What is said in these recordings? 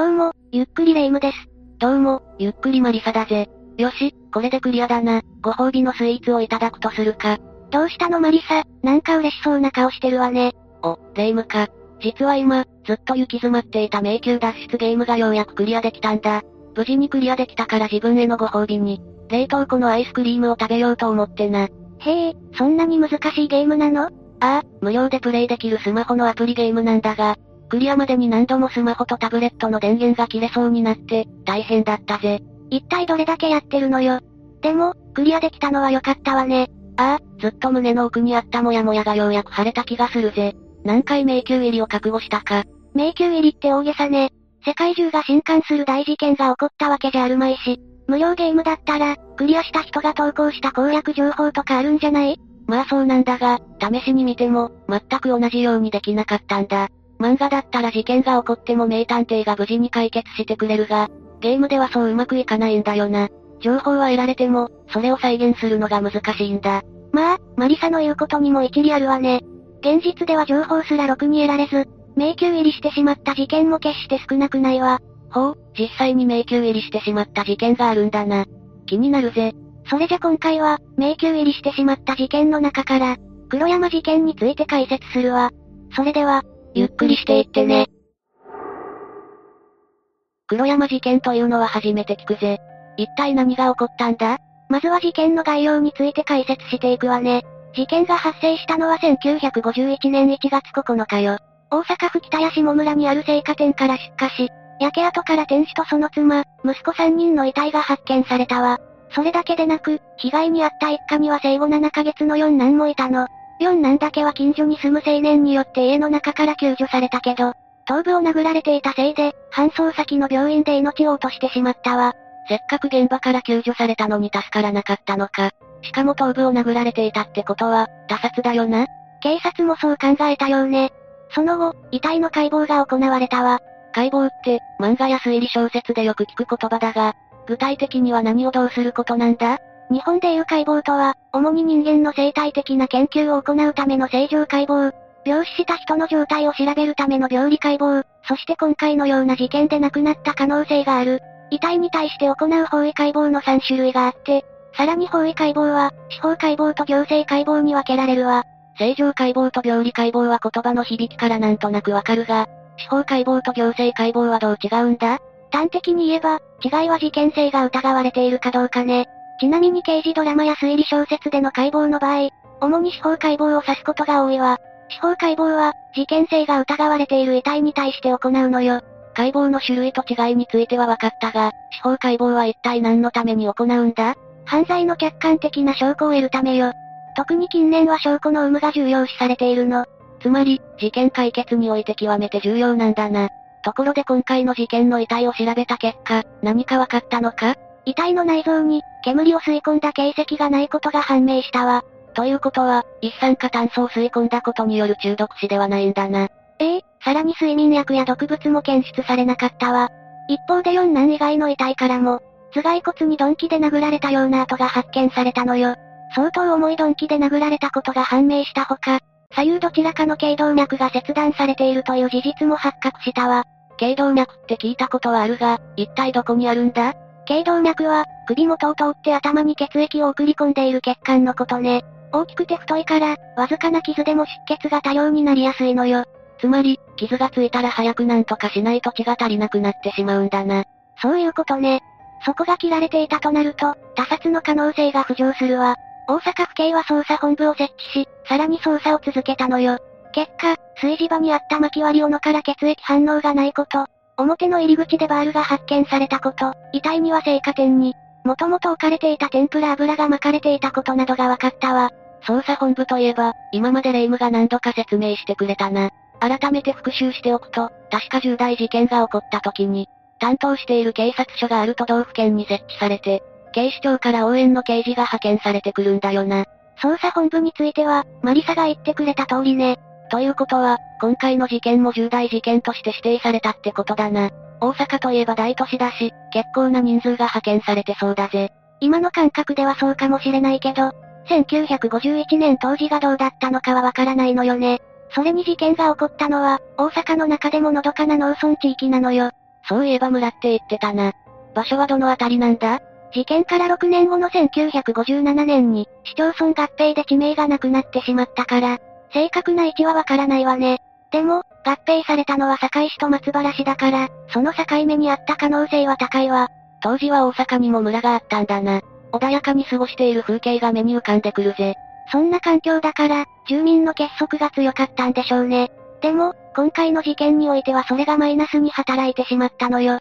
どうも、ゆっくりレ夢ムです。どうも、ゆっくりマリサだぜ。よし、これでクリアだな。ご褒美のスイーツをいただくとするか。どうしたのマリサ、なんか嬉しそうな顔してるわね。お、レ夢ムか。実は今、ずっと行き詰まっていた迷宮脱出ゲームがようやくクリアできたんだ。無事にクリアできたから自分へのご褒美に、冷凍庫のアイスクリームを食べようと思ってな。へえ、そんなに難しいゲームなの？ああ、無料でプレイできるスマホのアプリゲームなんだが、クリアまでに何度もスマホとタブレットの電源が切れそうになって、大変だったぜ。一体どれだけやってるのよ。でも、クリアできたのは良かったわね。ああ、ずっと胸の奥にあったモヤモヤがようやく晴れた気がするぜ。何回迷宮入りを覚悟したか。迷宮入りって大げさね。世界中が震撼する大事件が起こったわけじゃあるまいし、無料ゲームだったら、クリアした人が投稿した攻略情報とかあるんじゃない？まあそうなんだが、試しに見ても、全く同じようにできなかったんだ。漫画だったら事件が起こっても名探偵が無事に解決してくれるが、ゲームではそううまくいかないんだよな。情報は得られても、それを再現するのが難しいんだ。まあ、マリサの言うことにも一理あるわね。現実では情報すらろくに得られず、迷宮入りしてしまった事件も決して少なくないわ。ほう、実際に迷宮入りしてしまった事件があるんだな。気になるぜ。それじゃ今回は、迷宮入りしてしまった事件の中から、黒山事件について解説するわ。それでは、ゆっくりしていってね。黒山事件というのは初めて聞くぜ。一体何が起こったんだ？まずは事件の概要について解説していくわね。事件が発生したのは1951年1月9日よ。大阪府北谷下村にある青果店から出火し、焼け跡から店主とその妻、息子3人の遺体が発見されたわ。それだけでなく、被害に遭った一家には生後7ヶ月の四男もいたの。四男だけは近所に住む青年によって家の中から救助されたけど、頭部を殴られていたせいで、搬送先の病院で命を落としてしまったわ。せっかく現場から救助されたのに助からなかったのか。しかも頭部を殴られていたってことは、他殺だよな。警察もそう考えたようね。その後、遺体の解剖が行われたわ。解剖って、漫画や推理小説でよく聞く言葉だが、具体的には何をどうすることなんだ？日本でいう解剖とは、主に人間の生態的な研究を行うための正常解剖、病死した人の状態を調べるための病理解剖、そして今回のような事件で亡くなった可能性がある。遺体に対して行う法医解剖の3種類があって、さらに法医解剖は、司法解剖と行政解剖に分けられるわ。正常解剖と病理解剖は言葉の響きからなんとなくわかるが、司法解剖と行政解剖はどう違うんだ？端的に言えば、違いは事件性が疑われているかどうかね。ちなみに刑事ドラマや推理小説での解剖の場合、主に司法解剖を指すことが多いわ。司法解剖は、事件性が疑われている遺体に対して行うのよ。解剖の種類と違いについては分かったが、司法解剖は一体何のために行うんだ？犯罪の客観的な証拠を得るためよ。特に近年は証拠の有無が重要視されているの。つまり、事件解決において極めて重要なんだな。ところで今回の事件の遺体を調べた結果、何か分かったのか？遺体の内臓に、煙を吸い込んだ形跡がないことが判明したわ。ということは、一酸化炭素を吸い込んだことによる中毒死ではないんだな。ええさらに睡眠薬や毒物も検出されなかったわ。一方で四男以外の遺体からも、頭蓋骨に鈍器で殴られたような跡が発見されたのよ。相当重い鈍器で殴られたことが判明したほか、左右どちらかの頸動脈が切断されているという事実も発覚したわ。頸動脈って聞いたことはあるが、一体どこにあるんだ？頸動脈は、首元を通って頭に血液を送り込んでいる血管のことね。大きくて太いから、わずかな傷でも出血が多量になりやすいのよ。つまり、傷がついたら早くなんとかしないと血が足りなくなってしまうんだな。そういうことね。そこが切られていたとなると、他殺の可能性が浮上するわ。大阪府警は捜査本部を設置し、さらに捜査を続けたのよ。結果、炊事場にあった薪割り斧から血液反応がないこと、表の入り口でバールが発見されたこと、遺体には青果店に、もともと置かれていた天ぷら油が巻かれていたことなどが分かったわ。捜査本部といえば、今までレイムが何度か説明してくれたな。改めて復習しておくと、確か重大事件が起こった時に、担当している警察署がある都道府県に設置されて、警視庁から応援の刑事が派遣されてくるんだよな。捜査本部については、マリサが言ってくれた通りね。ということは、今回の事件も重大事件として指定されたってことだな。大阪といえば大都市だし、結構な人数が派遣されてそうだぜ。今の感覚ではそうかもしれないけど、1951年当時がどうだったのかはわからないのよね。それに事件が起こったのは、大阪の中でものどかな農村地域なのよ。そういえば村って言ってたな。場所はどのあたりなんだ？事件から6年後の1957年に、市町村合併で地名がなくなってしまったから、正確な位置はわからないわね。でも、合併されたのは堺市と松原市だから、その境目にあった可能性は高いわ。当時は大阪にも村があったんだな。穏やかに過ごしている風景が目に浮かんでくるぜ。そんな環境だから、住民の結束が強かったんでしょうね。でも、今回の事件においてはそれがマイナスに働いてしまったのよ。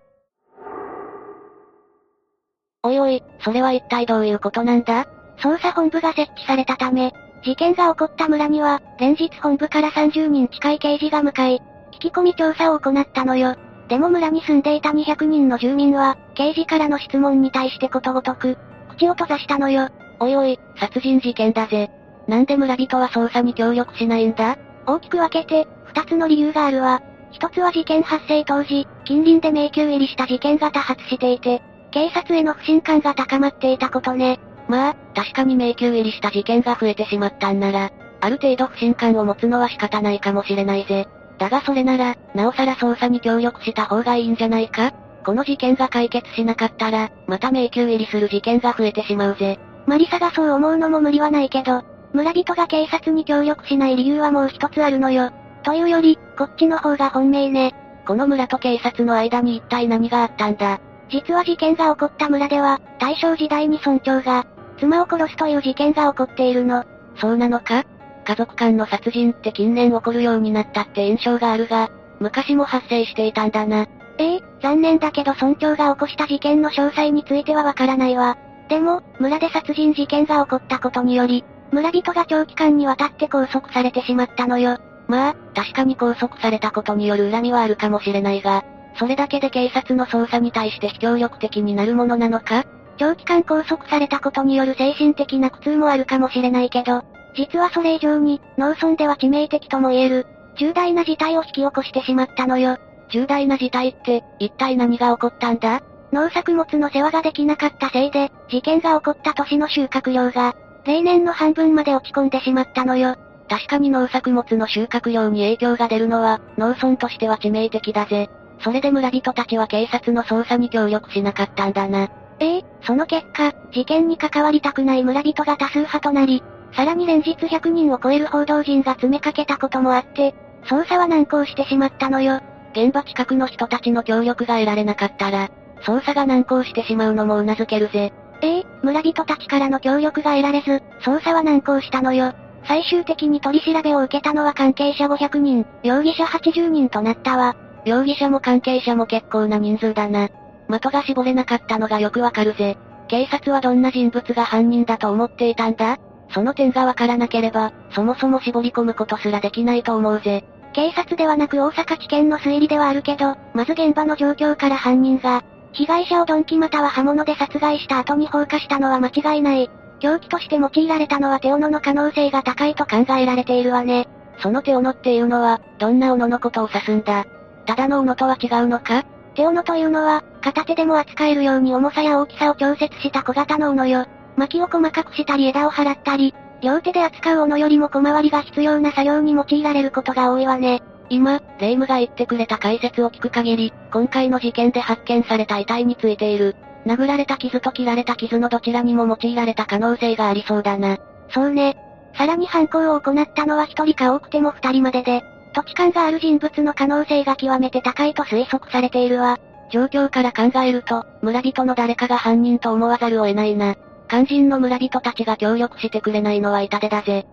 おいおい、それは一体どういうことなんだ？捜査本部が設置されたため、事件が起こった村には、連日本部から30人近い刑事が向かい、聞き込み調査を行ったのよ。でも村に住んでいた200人の住民は、刑事からの質問に対してことごとく、口を閉ざしたのよ。おいおい、殺人事件だぜ。なんで村人は捜査に協力しないんだ？大きく分けて、二つの理由があるわ。一つは事件発生当時、近隣で迷宮入りした事件が多発していて、警察への不信感が高まっていたことね。まあ、確かに迷宮入りした事件が増えてしまったんなら、ある程度不信感を持つのは仕方ないかもしれないぜ。だがそれなら、なおさら捜査に協力した方がいいんじゃないか？この事件が解決しなかったら、また迷宮入りする事件が増えてしまうぜ。マリサがそう思うのも無理はないけど、村人が警察に協力しない理由はもう一つあるのよ。というより、こっちの方が本命ね。この村と警察の間に一体何があったんだ？実は事件が起こった村では、大正時代に村長が、妻を殺すという事件が起こっているの。そうなのか？家族間の殺人って近年起こるようになったって印象があるが、昔も発生していたんだな。ええ残念だけど村長が起こした事件の詳細についてはわからないわ。でも、村で殺人事件が起こったことにより、村人が長期間にわたって拘束されてしまったのよ。まあ、確かに拘束されたことによる恨みはあるかもしれないが、それだけで警察の捜査に対して非協力的になるものなのか？長期間拘束されたことによる精神的な苦痛もあるかもしれないけど、実はそれ以上に、農村では致命的とも言える、重大な事態を引き起こしてしまったのよ。重大な事態って、一体何が起こったんだ？農作物の世話ができなかったせいで、事件が起こった年の収穫量が、例年の半分まで落ち込んでしまったのよ。確かに農作物の収穫量に影響が出るのは、農村としては致命的だぜ。それで村人たちは警察の捜査に協力しなかったんだな。ええその結果、事件に関わりたくない村人が多数派となり、さらに連日100人を超える報道陣が詰めかけたこともあって、捜査は難航してしまったのよ。現場近くの人たちの協力が得られなかったら、捜査が難航してしまうのも頷けるぜ。ええ村人たちからの協力が得られず、捜査は難航したのよ。最終的に取り調べを受けたのは関係者500人、容疑者80人となったわ。容疑者も関係者も結構な人数だな。的が絞れなかったのがよくわかるぜ。警察はどんな人物が犯人だと思っていたんだ？その点がわからなければ、そもそも絞り込むことすらできないと思うぜ。警察ではなく大阪地検の推理ではあるけど、まず現場の状況から犯人が、被害者を鈍器または刃物で殺害した後に放火したのは間違いない。凶器として用いられたのは手斧の可能性が高いと考えられているわね。その手斧っていうのは、どんな斧のことを指すんだ？ただの斧とは違うのか？手斧というのは、片手でも扱えるように重さや大きさを調節した小型の斧よ。薪を細かくしたり枝を払ったり、両手で扱う斧よりも小回りが必要な作業に用いられることが多いわね。今、霊夢が言ってくれた解説を聞く限り、今回の事件で発見された遺体についている、殴られた傷と切られた傷のどちらにも用いられた可能性がありそうだな。そうね。さらに犯行を行ったのは一人か多くても二人までで、土地勘がある人物の可能性が極めて高いと推測されているわ。状況から考えると、村人の誰かが犯人と思わざるを得ないな。肝心の村人たちが協力してくれないのは痛手だぜ。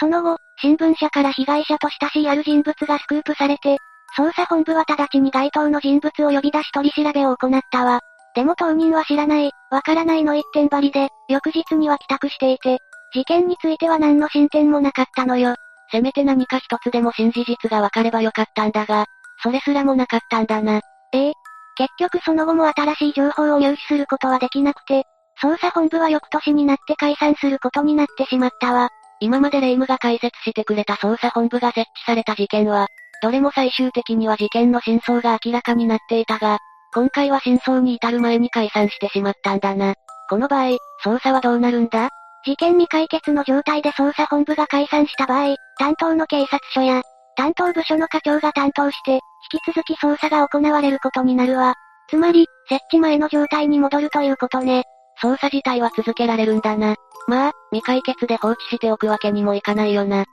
その後、新聞社から被害者と親しいある人物がスクープされて、捜査本部は直ちに該当の人物を呼び出し取り調べを行ったわ。でも当人は知らない、わからないの一点張りで、翌日には帰宅していて、事件については何の進展もなかったのよ。せめて何か一つでも新事実がわかればよかったんだが、それすらもなかったんだな。ええ。結局その後も新しい情報を入手することはできなくて、捜査本部は翌年になって解散することになってしまったわ。今までレイムが解説してくれた捜査本部が設置された事件は、どれも最終的には事件の真相が明らかになっていたが、今回は真相に至る前に解散してしまったんだな。この場合、捜査はどうなるんだ？事件未解決の状態で捜査本部が解散した場合、担当の警察署や、担当部署の課長が担当して、引き続き捜査が行われることになるわ。つまり、設置前の状態に戻るということね。捜査自体は続けられるんだな。まあ、未解決で放置しておくわけにもいかないよな。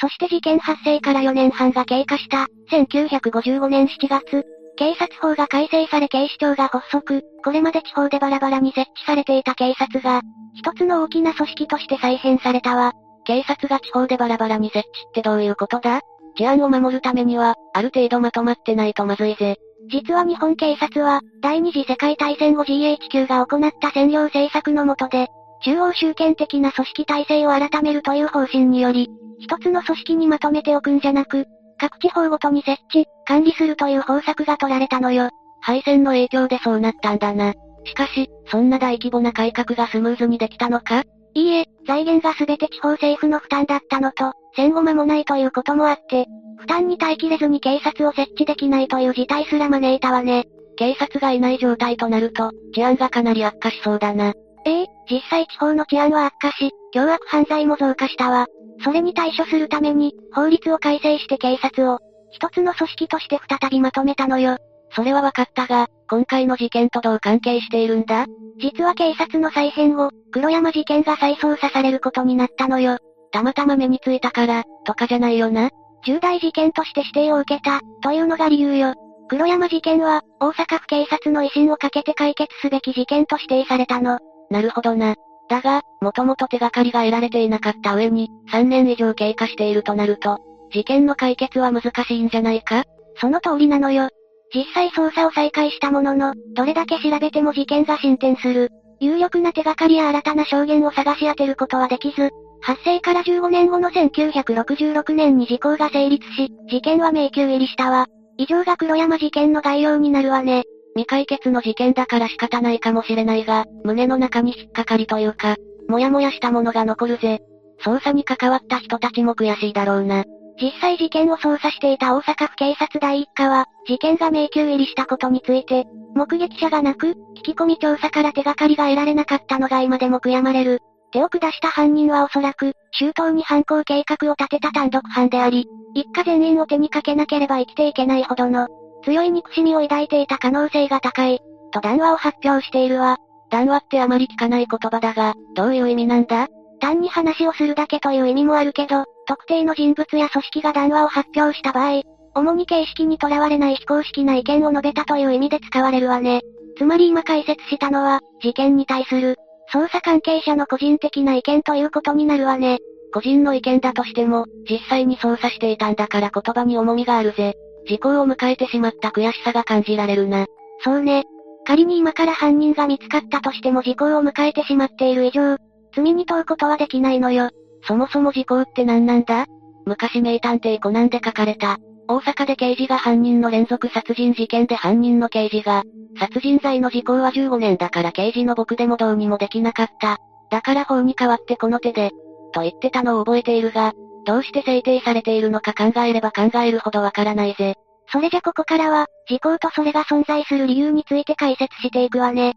そして事件発生から4年半が経過した、1955年7月、警察法が改正され警視庁が発足、これまで地方でバラバラに設置されていた警察が、一つの大きな組織として再編されたわ。警察が地方でバラバラに設置ってどういうことだ？治安を守るためには、ある程度まとまってないとまずいぜ。実は日本警察は、第二次世界大戦後 GHQ が行った占領政策の下で、中央集権的な組織体制を改めるという方針により、一つの組織にまとめておくんじゃなく、各地方ごとに設置、管理するという方策が取られたのよ。敗戦の影響でそうなったんだな。しかし、そんな大規模な改革がスムーズにできたのか？いいえ、財源が全て地方政府の負担だったのと、戦後間もないということもあって、負担に耐えきれずに警察を設置できないという事態すら招いたわね。警察がいない状態となると、治安がかなり悪化しそうだな。ええ、実際地方の治安は悪化し、凶悪犯罪も増加したわ。それに対処するために、法律を改正して警察を、一つの組織として再びまとめたのよ。それは分かったが、今回の事件とどう関係しているんだ？実は警察の再編後、黒山事件が再捜査されることになったのよ。たまたま目についたから、とかじゃないよな。重大事件として指定を受けた、というのが理由よ。黒山事件は、大阪府警察の威信をかけて解決すべき事件と指定されたの。なるほどな。だが、もともと手がかりが得られていなかった上に、3年以上経過しているとなると、事件の解決は難しいんじゃないか？その通りなのよ。実際捜査を再開したものの、どれだけ調べても事件が進展する。有力な手がかりや新たな証言を探し当てることはできず、発生から15年後の1966年に時効が成立し、事件は迷宮入りしたわ。以上が黒山事件の概要になるわね。未解決の事件だから仕方ないかもしれないが、胸の中に引っかかりというか、もやもやしたものが残るぜ。捜査に関わった人たちも悔しいだろうな。実際事件を捜査していた大阪府警察第一課は、事件が迷宮入りしたことについて、目撃者がなく、聞き込み調査から手がかりが得られなかったのが今でも悔やまれる。手を下した犯人はおそらく、周到に犯行計画を立てた単独犯であり、一家全員を手にかけなければ生きていけないほどの、強い憎しみを抱いていた可能性が高い、と談話を発表しているわ。談話ってあまり聞かない言葉だが、どういう意味なんだ？単に話をするだけという意味もあるけど、特定の人物や組織が談話を発表した場合、主に形式にとらわれない非公式な意見を述べたという意味で使われるわね。つまり今解説したのは、事件に対する、捜査関係者の個人的な意見ということになるわね。個人の意見だとしても、実際に捜査していたんだから言葉に重みがあるぜ。時効を迎えてしまった悔しさが感じられるな。そうね。仮に今から犯人が見つかったとしても時効を迎えてしまっている以上、罪に問うことはできないのよ。そもそも時効って何なんだ？昔名探偵コナンで書かれた。大阪で刑事が犯人の連続殺人事件で犯人の刑事が、殺人罪の時効は15年だから刑事の僕でもどうにもできなかった。だから法に代わってこの手で、と言ってたのを覚えているが、どうして制定されているのか考えれば考えるほどわからないぜ。それじゃここからは、時効とそれが存在する理由について解説していくわね。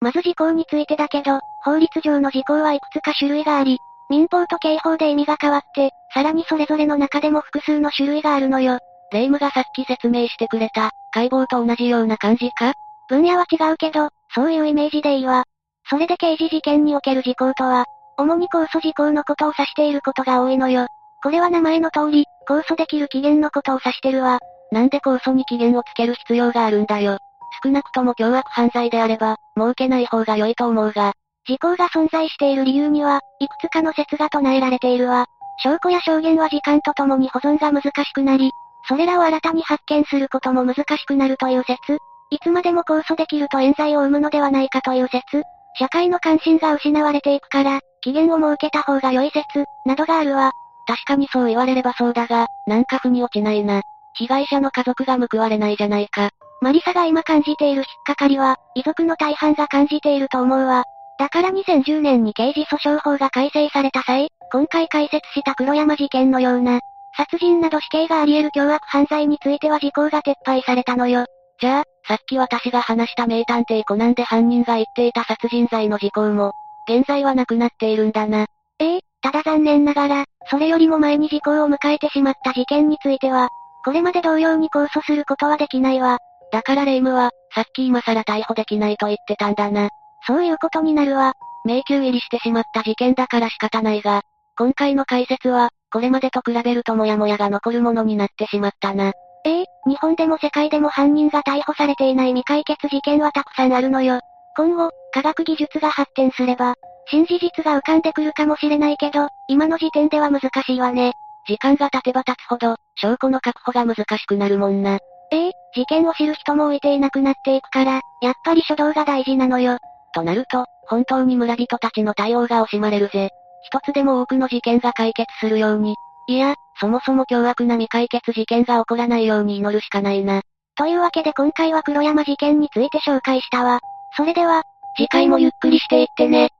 まず時効についてだけど、法律上の時効はいくつか種類があり、民法と刑法で意味が変わって、さらにそれぞれの中でも複数の種類があるのよ。霊夢がさっき説明してくれた、解剖と同じような感じか？分野は違うけど、そういうイメージでいいわ。それで刑事事件における時効とは、主に控訴事項のことを指していることが多いのよ。これは名前の通り、控訴できる期限のことを指してるわ。なんで控訴に期限をつける必要があるんだよ。少なくとも凶悪犯罪であれば、設けない方が良いと思うが。時効が存在している理由には、いくつかの説が唱えられているわ。証拠や証言は時間とともに保存が難しくなり、それらを新たに発見することも難しくなるという説。いつまでも控訴できると冤罪を生むのではないかという説。社会の関心が失われていくから、期限を設けた方が良い説、などがあるわ。確かにそう言われればそうだが、なんか腑に落ちないな。被害者の家族が報われないじゃないか。マリサが今感じている引っかかりは、遺族の大半が感じていると思うわ。だから2010年に刑事訴訟法が改正された際、今回解説した黒山事件のような、殺人など死刑があり得る凶悪犯罪については時効が撤廃されたのよ。じゃあ、さっき私が話した名探偵コナンで犯人が言っていた殺人罪の時効も、現在はなくなっているんだな。ええただ残念ながら、それよりも前に時効を迎えてしまった事件については、これまで同様に控訴することはできないわ。だからレイムは、さっき今更逮捕できないと言ってたんだな。そういうことになるわ。迷宮入りしてしまった事件だから仕方ないが、今回の解説は、これまでと比べるともやもやが残るものになってしまったな。ええ日本でも世界でも犯人が逮捕されていない未解決事件はたくさんあるのよ。今後、科学技術が発展すれば、新事実が浮かんでくるかもしれないけど、今の時点では難しいわね。時間が経てば経つほど、証拠の確保が難しくなるもんな。ええ事件を知る人も置いていなくなっていくから、やっぱり初動が大事なのよ。となると、本当に村人たちの対応が惜しまれるぜ。一つでも多くの事件が解決するように。いや、そもそも凶悪な未解決事件が起こらないように祈るしかないな。というわけで今回は黒山事件について紹介したわ。それでは、次回もゆっくりしていってね。